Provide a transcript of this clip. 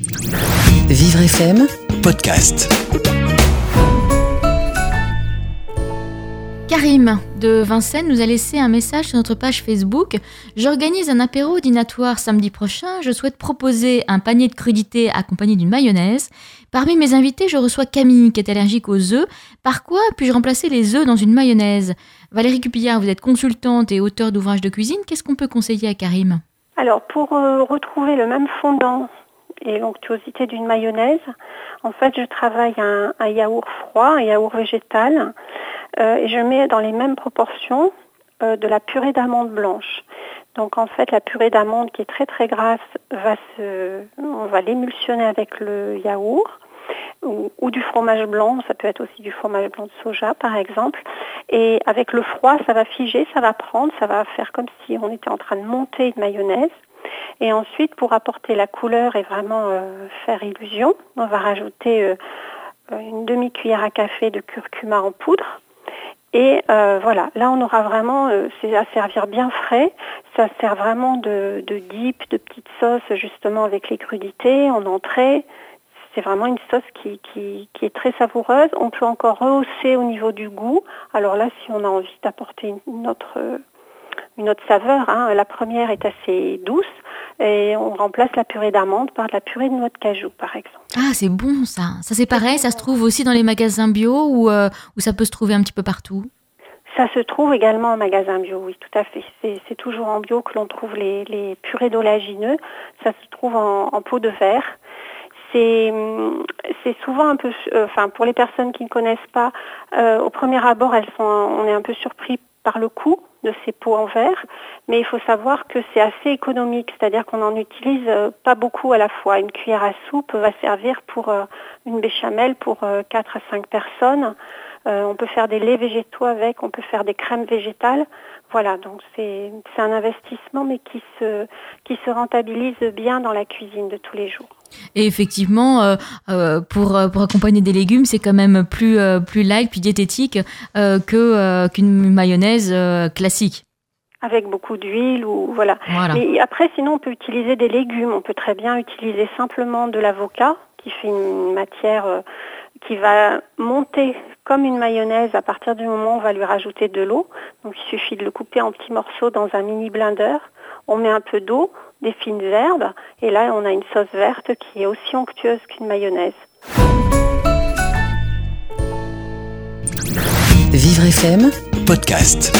Vivre FM, podcast. Karim de Vincennes nous a laissé un message sur notre page Facebook. J'organise un apéro dînatoire samedi prochain. Je souhaite proposer un panier de crudités accompagné d'une mayonnaise. Parmi mes invités, je reçois Camille qui est allergique aux œufs. Par quoi puis-je remplacer les œufs dans une mayonnaise? Valérie Cupillard, vous êtes consultante et auteur d'ouvrages de cuisine. Qu'est-ce qu'on peut conseiller à Karim? Alors, pour euh, retrouver le même fondant et l'onctuosité d'une mayonnaise, en fait, je travaille un, yaourt froid, un yaourt végétal, euh, et je mets dans les mêmes proportions euh, de la purée d'amande blanche. Donc en fait, la purée d'amande qui est très très grasse, va se, on va l'émulsionner avec le yaourt ou, du fromage blanc, ça peut être aussi du fromage blanc de soja par exemple. Et avec le froid, ça va figer, ça va prendre, ça va faire comme si on était en train de monter une mayonnaise. Et ensuite, pour apporter la couleur et vraiment euh, faire illusion, on va rajouter euh, une demi-cuillère à café de curcuma en poudre. Et euh, voilà, là on aura vraiment, euh, c'est à servir bien frais. Ça sert vraiment de, de dip, de petite sauce justement avec les crudités en entrée. C'est vraiment une sauce qui, qui, qui, est très savoureuse. On peut encore rehausser au niveau du goût. Alors là, si on a envie d'apporter une, autre une autre saveur. Hein. La première est assez douce et on remplace la purée d'amande par de la purée de noix de cajou, par exemple. Ah, c'est bon ça. Ça c'est pareil, ça se trouve aussi dans les magasins bio ou, euh, ou ça peut se trouver un petit peu partout? Ça se trouve également en magasin bio, oui, tout à fait. C'est toujours en bio que l'on trouve les, les purées d'oléagineux. Ça se trouve en, en pot de verre c'est souvent un peu, euh, enfin pour les personnes qui ne connaissent pas, euh, au premier abord, elles sont, on est un peu surpris par le coût de ces pots en verre, mais il faut savoir que c'est assez économique, c'est-à-dire qu'on n'en utilise euh, pas beaucoup à la fois. Une cuillère à soupe va servir pour une béchamel pour euh, 4 à 5 personnes. On peut faire des laits végétaux avec, on peut faire des crèmes végétales. Voilà, donc c'est un investissement mais qui se, qui se rentabilise bien dans la cuisine de tous les jours. Et effectivement, euh, euh, pour, pour accompagner des légumes, c'est quand même plus, euh, plus light, plus diététique euh, que qu'une mayonnaise classique. Avec beaucoup d'huile ou voilà. voilà. Mais après, sinon, on peut utiliser des légumes. On peut très bien utiliser simplement de l'avocat, qui fait une matière euh, qui va monter comme une mayonnaise à partir du moment où on va lui rajouter de l'eau. Donc il suffit de le couper en petits morceaux dans un mini blender. On met un peu d'eau, des fines herbes, et là on a une sauce verte qui est aussi onctueuse qu'une mayonnaise. Vivre FM, podcast.